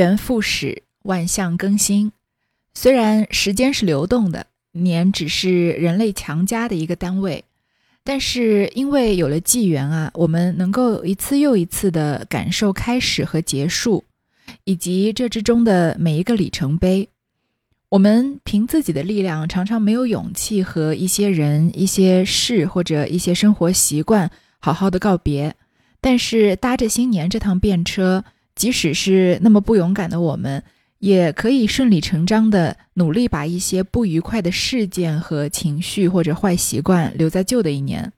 元复始，万象更新。虽然时间是流动的，年只是人类强加的一个单位，但是因为有了纪元啊，我们能够一次又一次的感受开始和结束，以及这之中的每一个里程碑。我们凭自己的力量，常常没有勇气和一些人、一些事或者一些生活习惯好好的告别。但是搭着新年这趟便车。即使是那么不勇敢的我们，也可以顺理成章的努力把一些不愉快的事件和情绪或者坏习惯留在旧的一年。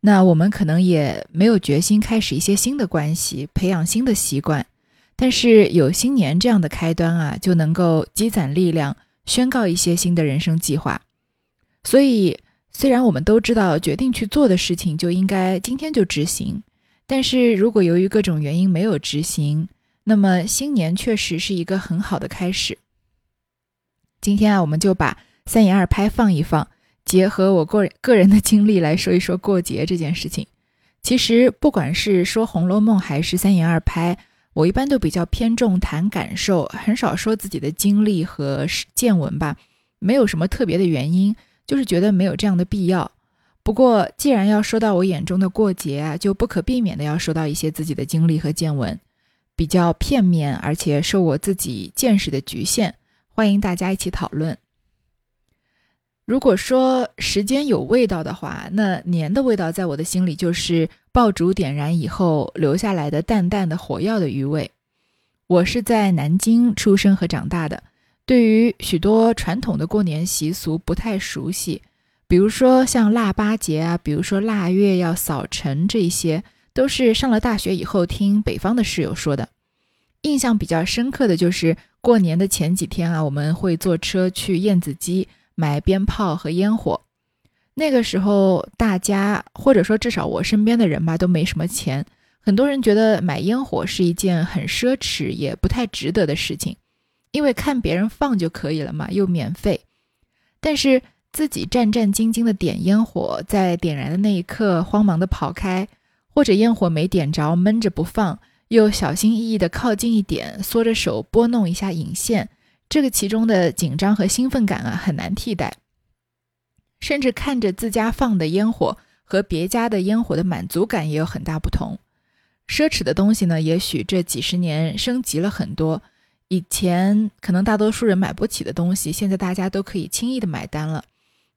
那我们可能也没有决心开始一些新的关系，培养新的习惯。但是有新年这样的开端啊，就能够积攒力量，宣告一些新的人生计划。所以，虽然我们都知道决定去做的事情就应该今天就执行。但是如果由于各种原因没有执行，那么新年确实是一个很好的开始。今天啊，我们就把三言二拍放一放，结合我个人个人的经历来说一说过节这件事情。其实不管是说《红楼梦》还是三言二拍，我一般都比较偏重谈感受，很少说自己的经历和见闻吧。没有什么特别的原因，就是觉得没有这样的必要。不过，既然要说到我眼中的过节啊，就不可避免的要说到一些自己的经历和见闻，比较片面，而且受我自己见识的局限，欢迎大家一起讨论。如果说时间有味道的话，那年的味道在我的心里就是爆竹点燃以后留下来的淡淡的火药的余味。我是在南京出生和长大的，对于许多传统的过年习俗不太熟悉。比如说像腊八节啊，比如说腊月要扫尘，这些都是上了大学以后听北方的室友说的。印象比较深刻的就是过年的前几天啊，我们会坐车去燕子矶买鞭炮和烟火。那个时候大家或者说至少我身边的人吧，都没什么钱，很多人觉得买烟火是一件很奢侈也不太值得的事情，因为看别人放就可以了嘛，又免费。但是。自己战战兢兢的点烟火，在点燃的那一刻慌忙的跑开，或者烟火没点着闷着不放，又小心翼翼的靠近一点，缩着手拨弄一下引线，这个其中的紧张和兴奋感啊，很难替代。甚至看着自家放的烟火和别家的烟火的满足感也有很大不同。奢侈的东西呢，也许这几十年升级了很多，以前可能大多数人买不起的东西，现在大家都可以轻易的买单了。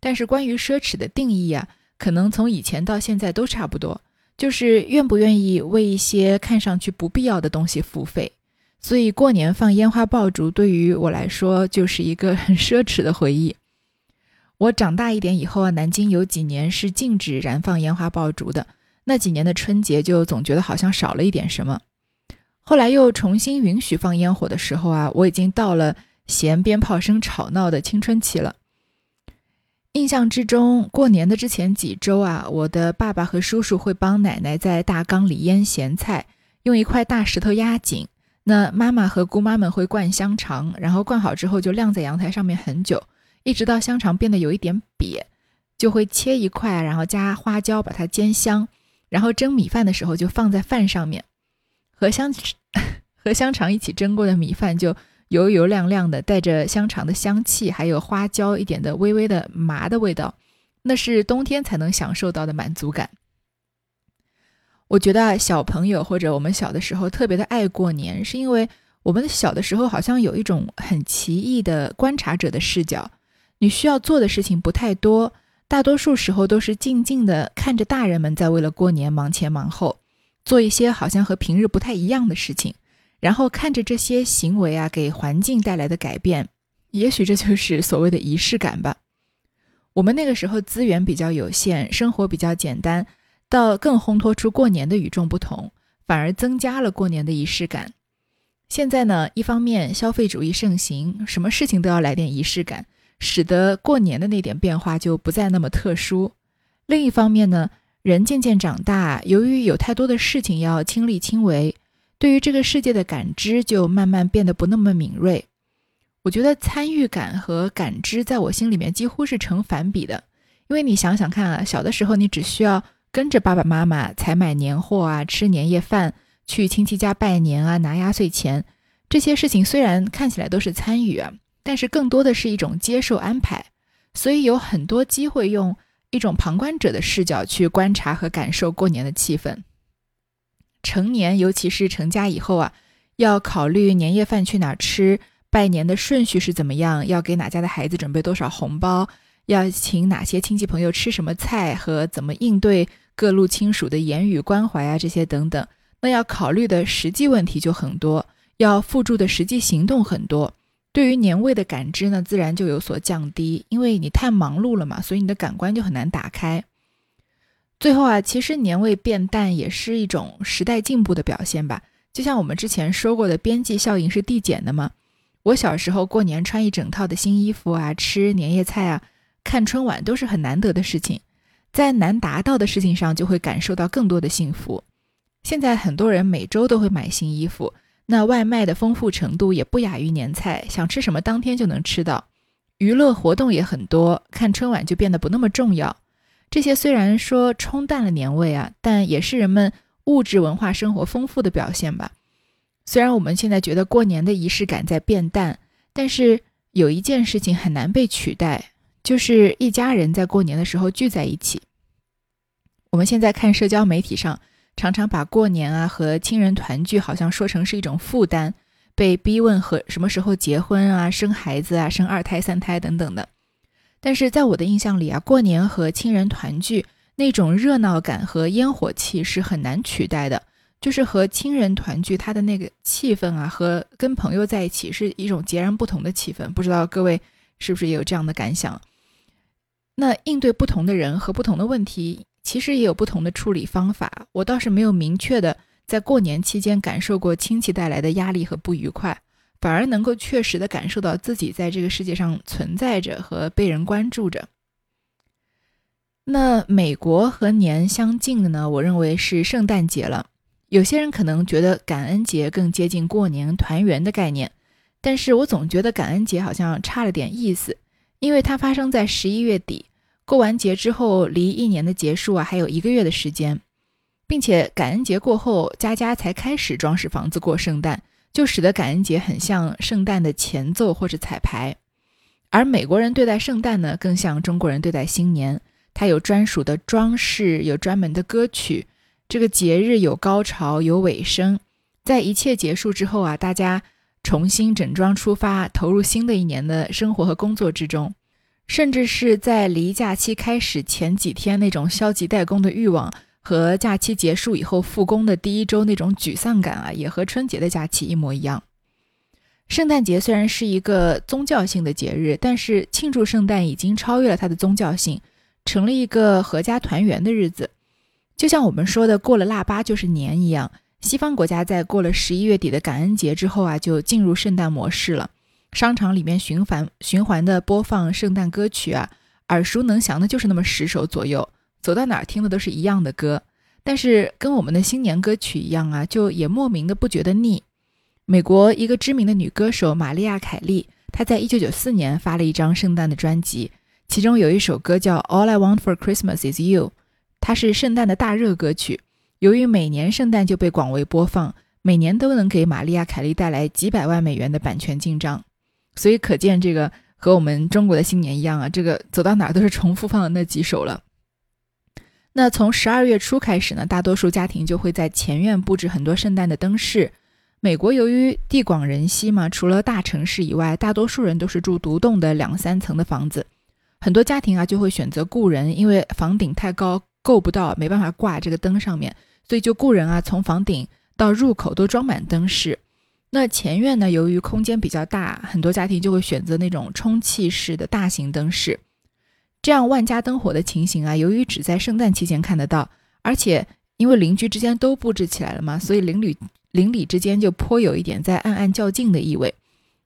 但是关于奢侈的定义啊，可能从以前到现在都差不多，就是愿不愿意为一些看上去不必要的东西付费。所以过年放烟花爆竹对于我来说就是一个很奢侈的回忆。我长大一点以后啊，南京有几年是禁止燃放烟花爆竹的，那几年的春节就总觉得好像少了一点什么。后来又重新允许放烟火的时候啊，我已经到了嫌鞭炮声吵闹的青春期了。印象之中，过年的之前几周啊，我的爸爸和叔叔会帮奶奶在大缸里腌咸菜，用一块大石头压紧。那妈妈和姑妈们会灌香肠，然后灌好之后就晾在阳台上面很久，一直到香肠变得有一点瘪，就会切一块，然后加花椒把它煎香，然后蒸米饭的时候就放在饭上面，和香 和香肠一起蒸过的米饭就。油油亮亮的，带着香肠的香气，还有花椒一点的微微的麻的味道，那是冬天才能享受到的满足感。我觉得小朋友或者我们小的时候特别的爱过年，是因为我们小的时候好像有一种很奇异的观察者的视角。你需要做的事情不太多，大多数时候都是静静的看着大人们在为了过年忙前忙后，做一些好像和平日不太一样的事情。然后看着这些行为啊，给环境带来的改变，也许这就是所谓的仪式感吧。我们那个时候资源比较有限，生活比较简单，到更烘托出过年的与众不同，反而增加了过年的仪式感。现在呢，一方面消费主义盛行，什么事情都要来点仪式感，使得过年的那点变化就不再那么特殊。另一方面呢，人渐渐长大，由于有太多的事情要亲力亲为。对于这个世界的感知就慢慢变得不那么敏锐。我觉得参与感和感知在我心里面几乎是成反比的。因为你想想看啊，小的时候你只需要跟着爸爸妈妈采买年货啊，吃年夜饭，去亲戚家拜年啊，拿压岁钱，这些事情虽然看起来都是参与啊，但是更多的是一种接受安排，所以有很多机会用一种旁观者的视角去观察和感受过年的气氛。成年，尤其是成家以后啊，要考虑年夜饭去哪儿吃，拜年的顺序是怎么样，要给哪家的孩子准备多少红包，要请哪些亲戚朋友吃什么菜，和怎么应对各路亲属的言语关怀啊，这些等等。那要考虑的实际问题就很多，要付诸的实际行动很多。对于年味的感知呢，自然就有所降低，因为你太忙碌了嘛，所以你的感官就很难打开。最后啊，其实年味变淡也是一种时代进步的表现吧。就像我们之前说过的，边际效应是递减的嘛。我小时候过年穿一整套的新衣服啊，吃年夜菜啊，看春晚都是很难得的事情，在难达到的事情上就会感受到更多的幸福。现在很多人每周都会买新衣服，那外卖的丰富程度也不亚于年菜，想吃什么当天就能吃到，娱乐活动也很多，看春晚就变得不那么重要。这些虽然说冲淡了年味啊，但也是人们物质文化生活丰富的表现吧。虽然我们现在觉得过年的仪式感在变淡，但是有一件事情很难被取代，就是一家人在过年的时候聚在一起。我们现在看社交媒体上，常常把过年啊和亲人团聚好像说成是一种负担，被逼问和什么时候结婚啊、生孩子啊、生二胎、三胎等等的。但是在我的印象里啊，过年和亲人团聚那种热闹感和烟火气是很难取代的。就是和亲人团聚，他的那个气氛啊，和跟朋友在一起是一种截然不同的气氛。不知道各位是不是也有这样的感想？那应对不同的人和不同的问题，其实也有不同的处理方法。我倒是没有明确的在过年期间感受过亲戚带来的压力和不愉快。反而能够确实的感受到自己在这个世界上存在着和被人关注着。那美国和年相近的呢？我认为是圣诞节了。有些人可能觉得感恩节更接近过年团圆的概念，但是我总觉得感恩节好像差了点意思，因为它发生在十一月底，过完节之后离一年的结束啊还有一个月的时间，并且感恩节过后家家才开始装饰房子过圣诞。就使得感恩节很像圣诞的前奏或者彩排，而美国人对待圣诞呢，更像中国人对待新年。它有专属的装饰，有专门的歌曲。这个节日有高潮，有尾声。在一切结束之后啊，大家重新整装出发，投入新的一年的生活和工作之中。甚至是在离假期开始前几天，那种消极怠工的欲望。和假期结束以后复工的第一周那种沮丧感啊，也和春节的假期一模一样。圣诞节虽然是一个宗教性的节日，但是庆祝圣诞已经超越了它的宗教性，成了一个合家团圆的日子。就像我们说的过了腊八就是年一样，西方国家在过了十一月底的感恩节之后啊，就进入圣诞模式了。商场里面循环循环的播放圣诞歌曲啊，耳熟能详的就是那么十首左右。走到哪儿听的都是一样的歌，但是跟我们的新年歌曲一样啊，就也莫名的不觉得腻。美国一个知名的女歌手玛丽亚·凯莉，她在一九九四年发了一张圣诞的专辑，其中有一首歌叫《All I Want for Christmas Is You》，它是圣诞的大热歌曲。由于每年圣诞就被广为播放，每年都能给玛丽亚·凯莉带来几百万美元的版权进账，所以可见这个和我们中国的新年一样啊，这个走到哪儿都是重复放的那几首了。那从十二月初开始呢，大多数家庭就会在前院布置很多圣诞的灯饰。美国由于地广人稀嘛，除了大城市以外，大多数人都是住独栋的两三层的房子。很多家庭啊就会选择雇人，因为房顶太高够不到，没办法挂这个灯上面，所以就雇人啊从房顶到入口都装满灯饰。那前院呢，由于空间比较大，很多家庭就会选择那种充气式的大型灯饰。这样万家灯火的情形啊，由于只在圣诞期间看得到，而且因为邻居之间都布置起来了嘛，所以邻里邻里之间就颇有一点在暗暗较劲的意味。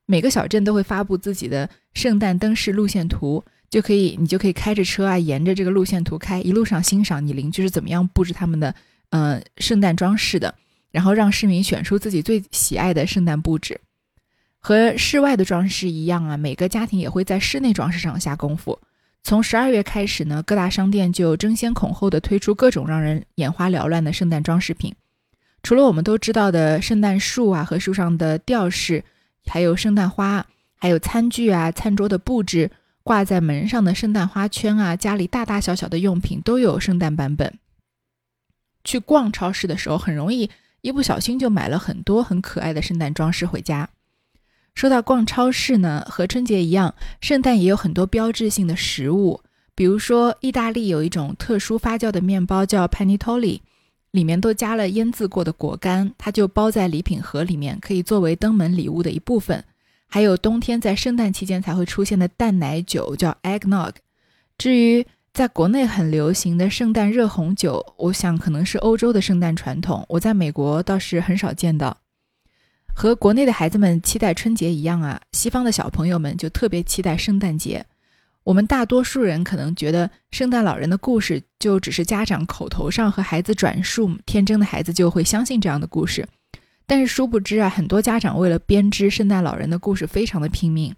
每个小镇都会发布自己的圣诞灯饰路线图，就可以你就可以开着车啊，沿着这个路线图开，一路上欣赏你邻居是怎么样布置他们的呃圣诞装饰的，然后让市民选出自己最喜爱的圣诞布置。和室外的装饰一样啊，每个家庭也会在室内装饰上下功夫。从十二月开始呢，各大商店就争先恐后地推出各种让人眼花缭乱的圣诞装饰品。除了我们都知道的圣诞树啊和树上的吊饰，还有圣诞花，还有餐具啊、餐桌的布置、挂在门上的圣诞花圈啊，家里大大小小的用品都有圣诞版本。去逛超市的时候，很容易一不小心就买了很多很可爱的圣诞装饰回家。说到逛超市呢，和春节一样，圣诞也有很多标志性的食物。比如说，意大利有一种特殊发酵的面包叫 panettone，里面都加了腌制过的果干，它就包在礼品盒里面，可以作为登门礼物的一部分。还有冬天在圣诞期间才会出现的淡奶酒叫 eggnog。至于在国内很流行的圣诞热红酒，我想可能是欧洲的圣诞传统，我在美国倒是很少见到。和国内的孩子们期待春节一样啊，西方的小朋友们就特别期待圣诞节。我们大多数人可能觉得圣诞老人的故事就只是家长口头上和孩子转述，天真的孩子就会相信这样的故事。但是殊不知啊，很多家长为了编织圣诞老人的故事，非常的拼命。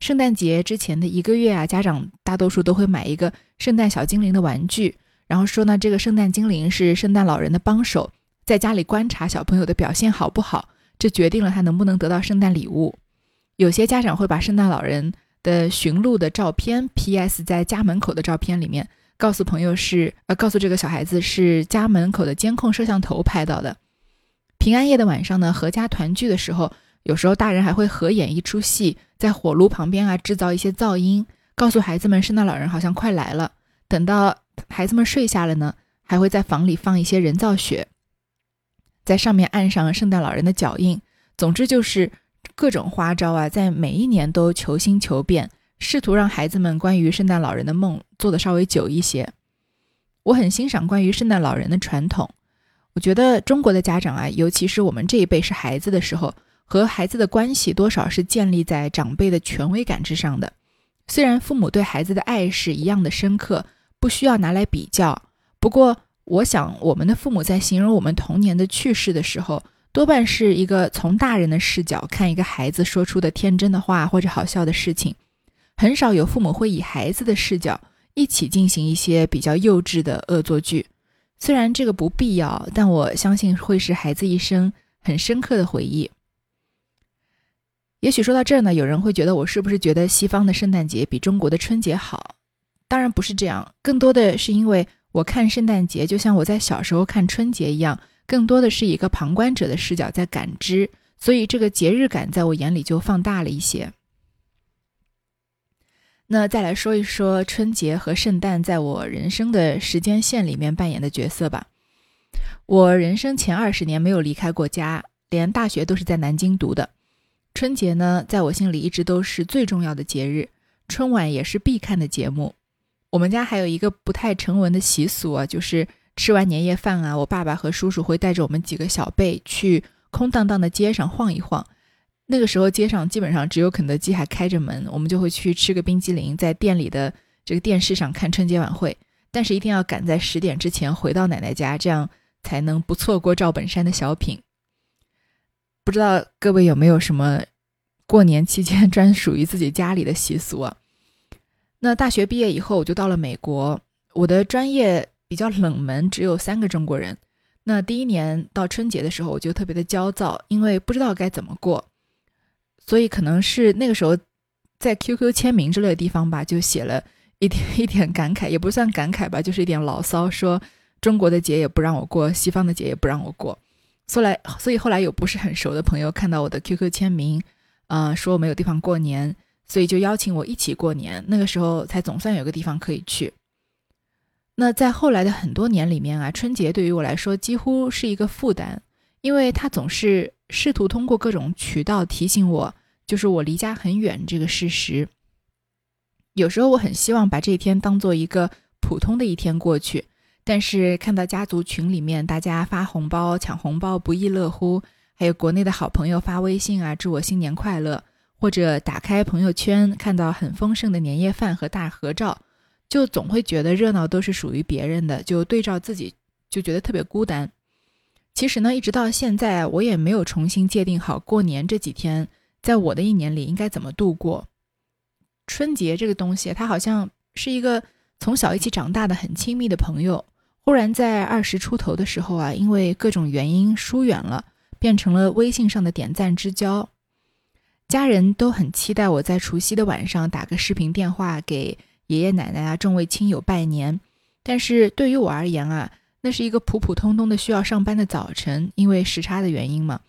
圣诞节之前的一个月啊，家长大多数都会买一个圣诞小精灵的玩具，然后说呢，这个圣诞精灵是圣诞老人的帮手，在家里观察小朋友的表现好不好。这决定了他能不能得到圣诞礼物。有些家长会把圣诞老人的寻路的照片 P.S. 在家门口的照片里面，告诉朋友是呃，告诉这个小孩子是家门口的监控摄像头拍到的。平安夜的晚上呢，合家团聚的时候，有时候大人还会合演一出戏，在火炉旁边啊制造一些噪音，告诉孩子们圣诞老人好像快来了。等到孩子们睡下了呢，还会在房里放一些人造雪。在上面按上圣诞老人的脚印，总之就是各种花招啊，在每一年都求新求变，试图让孩子们关于圣诞老人的梦做得稍微久一些。我很欣赏关于圣诞老人的传统，我觉得中国的家长啊，尤其是我们这一辈是孩子的时候，和孩子的关系多少是建立在长辈的权威感之上的。虽然父母对孩子的爱是一样的深刻，不需要拿来比较，不过。我想，我们的父母在形容我们童年的趣事的时候，多半是一个从大人的视角看一个孩子说出的天真的话或者好笑的事情，很少有父母会以孩子的视角一起进行一些比较幼稚的恶作剧。虽然这个不必要，但我相信会是孩子一生很深刻的回忆。也许说到这儿呢，有人会觉得我是不是觉得西方的圣诞节比中国的春节好？当然不是这样，更多的是因为。我看圣诞节就像我在小时候看春节一样，更多的是一个旁观者的视角在感知，所以这个节日感在我眼里就放大了一些。那再来说一说春节和圣诞在我人生的时间线里面扮演的角色吧。我人生前二十年没有离开过家，连大学都是在南京读的。春节呢，在我心里一直都是最重要的节日，春晚也是必看的节目。我们家还有一个不太成文的习俗啊，就是吃完年夜饭啊，我爸爸和叔叔会带着我们几个小辈去空荡荡的街上晃一晃。那个时候街上基本上只有肯德基还开着门，我们就会去吃个冰激凌，在店里的这个电视上看春节晚会。但是一定要赶在十点之前回到奶奶家，这样才能不错过赵本山的小品。不知道各位有没有什么过年期间专属于自己家里的习俗啊？那大学毕业以后，我就到了美国。我的专业比较冷门，只有三个中国人。那第一年到春节的时候，我就特别的焦躁，因为不知道该怎么过。所以可能是那个时候，在 QQ 签名之类的地方吧，就写了一点 一点感慨，也不算感慨吧，就是一点牢骚，说中国的节也不让我过，西方的节也不让我过。后来，所以后来有不是很熟的朋友看到我的 QQ 签名，啊，说我没有地方过年。所以就邀请我一起过年，那个时候才总算有个地方可以去。那在后来的很多年里面啊，春节对于我来说几乎是一个负担，因为他总是试图通过各种渠道提醒我，就是我离家很远这个事实。有时候我很希望把这一天当做一个普通的一天过去，但是看到家族群里面大家发红包、抢红包不亦乐乎，还有国内的好朋友发微信啊，祝我新年快乐。或者打开朋友圈，看到很丰盛的年夜饭和大合照，就总会觉得热闹都是属于别人的，就对照自己就觉得特别孤单。其实呢，一直到现在，我也没有重新界定好过年这几天在我的一年里应该怎么度过。春节这个东西，它好像是一个从小一起长大的很亲密的朋友，忽然在二十出头的时候啊，因为各种原因疏远了，变成了微信上的点赞之交。家人都很期待我在除夕的晚上打个视频电话给爷爷奶奶啊、众位亲友拜年，但是对于我而言啊，那是一个普普通通的需要上班的早晨，因为时差的原因嘛，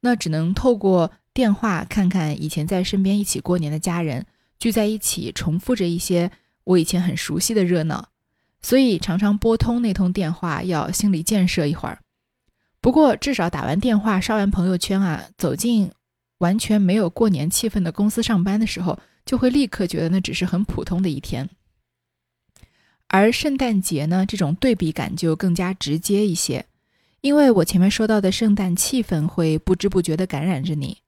那只能透过电话看看以前在身边一起过年的家人聚在一起，重复着一些我以前很熟悉的热闹。所以常常拨通那通电话，要心理建设一会儿。不过至少打完电话、刷完朋友圈啊，走进完全没有过年气氛的公司上班的时候，就会立刻觉得那只是很普通的一天。而圣诞节呢，这种对比感就更加直接一些，因为我前面说到的圣诞气氛会不知不觉地感染着你。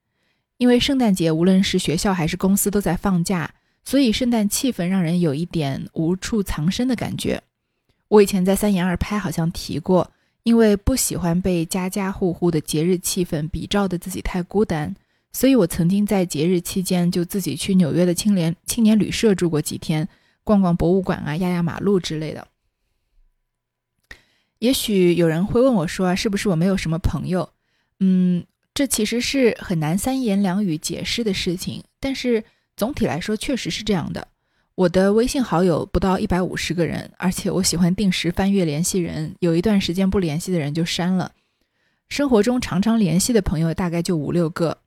因为圣诞节无论是学校还是公司都在放假，所以圣诞气氛让人有一点无处藏身的感觉。我以前在三言二拍好像提过，因为不喜欢被家家户户的节日气氛比照的自己太孤单，所以我曾经在节日期间就自己去纽约的青年青年旅社住过几天，逛逛博物馆啊，压压马路之类的。也许有人会问我说啊，是不是我没有什么朋友？嗯，这其实是很难三言两语解释的事情，但是总体来说确实是这样的。我的微信好友不到一百五十个人，而且我喜欢定时翻阅联系人，有一段时间不联系的人就删了。生活中常常联系的朋友大概就五六个。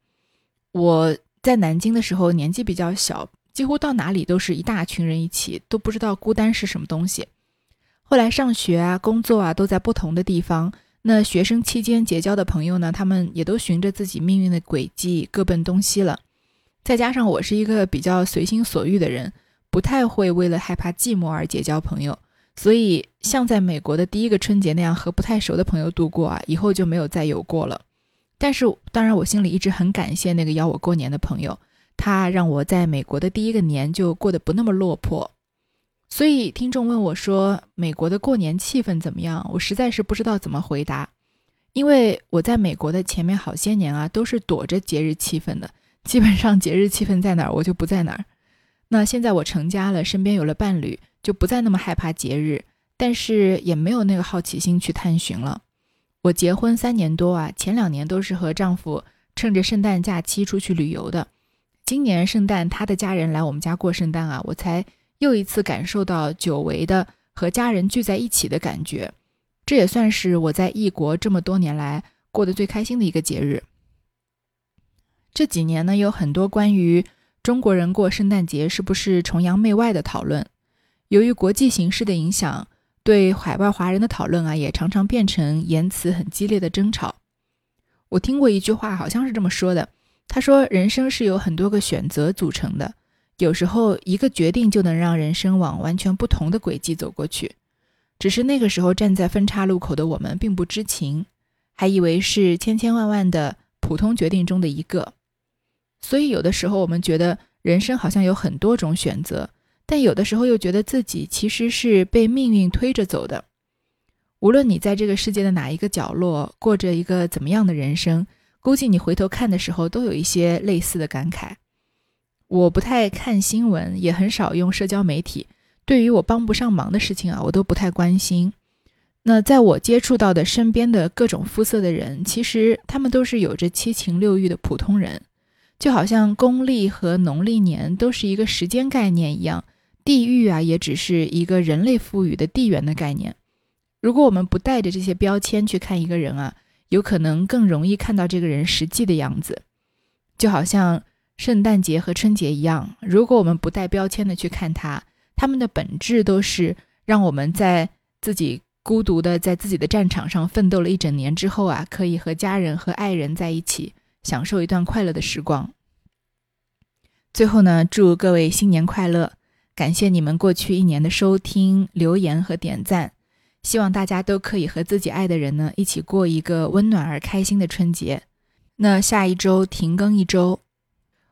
我在南京的时候年纪比较小，几乎到哪里都是一大群人一起，都不知道孤单是什么东西。后来上学啊、工作啊都在不同的地方，那学生期间结交的朋友呢，他们也都循着自己命运的轨迹各奔东西了。再加上我是一个比较随心所欲的人。不太会为了害怕寂寞而结交朋友，所以像在美国的第一个春节那样和不太熟的朋友度过啊，以后就没有再有过了。但是当然，我心里一直很感谢那个邀我过年的朋友，他让我在美国的第一个年就过得不那么落魄。所以听众问我说美国的过年气氛怎么样，我实在是不知道怎么回答，因为我在美国的前面好些年啊，都是躲着节日气氛的，基本上节日气氛在哪儿，我就不在哪儿。那现在我成家了，身边有了伴侣，就不再那么害怕节日，但是也没有那个好奇心去探寻了。我结婚三年多啊，前两年都是和丈夫趁着圣诞假期出去旅游的。今年圣诞他的家人来我们家过圣诞啊，我才又一次感受到久违的和家人聚在一起的感觉。这也算是我在异国这么多年来过得最开心的一个节日。这几年呢，有很多关于。中国人过圣诞节是不是崇洋媚外的讨论？由于国际形势的影响，对海外华人的讨论啊，也常常变成言辞很激烈的争吵。我听过一句话，好像是这么说的：他说，人生是由很多个选择组成的，有时候一个决定就能让人生往完全不同的轨迹走过去。只是那个时候站在分岔路口的我们并不知情，还以为是千千万万的普通决定中的一个。所以，有的时候我们觉得人生好像有很多种选择，但有的时候又觉得自己其实是被命运推着走的。无论你在这个世界的哪一个角落过着一个怎么样的人生，估计你回头看的时候都有一些类似的感慨。我不太看新闻，也很少用社交媒体，对于我帮不上忙的事情啊，我都不太关心。那在我接触到的身边的各种肤色的人，其实他们都是有着七情六欲的普通人。就好像公历和农历年都是一个时间概念一样，地域啊也只是一个人类赋予的地缘的概念。如果我们不带着这些标签去看一个人啊，有可能更容易看到这个人实际的样子。就好像圣诞节和春节一样，如果我们不带标签的去看他，他们的本质都是让我们在自己孤独的在自己的战场上奋斗了一整年之后啊，可以和家人和爱人在一起。享受一段快乐的时光。最后呢，祝各位新年快乐！感谢你们过去一年的收听、留言和点赞。希望大家都可以和自己爱的人呢一起过一个温暖而开心的春节。那下一周停更一周，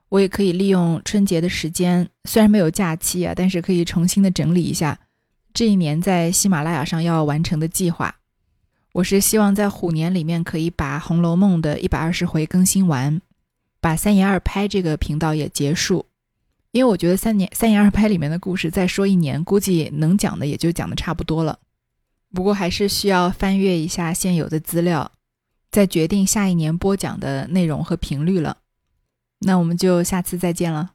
我也可以利用春节的时间，虽然没有假期啊，但是可以重新的整理一下这一年在喜马拉雅上要完成的计划。我是希望在虎年里面可以把《红楼梦》的一百二十回更新完，把三言二拍这个频道也结束，因为我觉得三年三言二拍里面的故事再说一年，估计能讲的也就讲的差不多了。不过还是需要翻阅一下现有的资料，再决定下一年播讲的内容和频率了。那我们就下次再见了。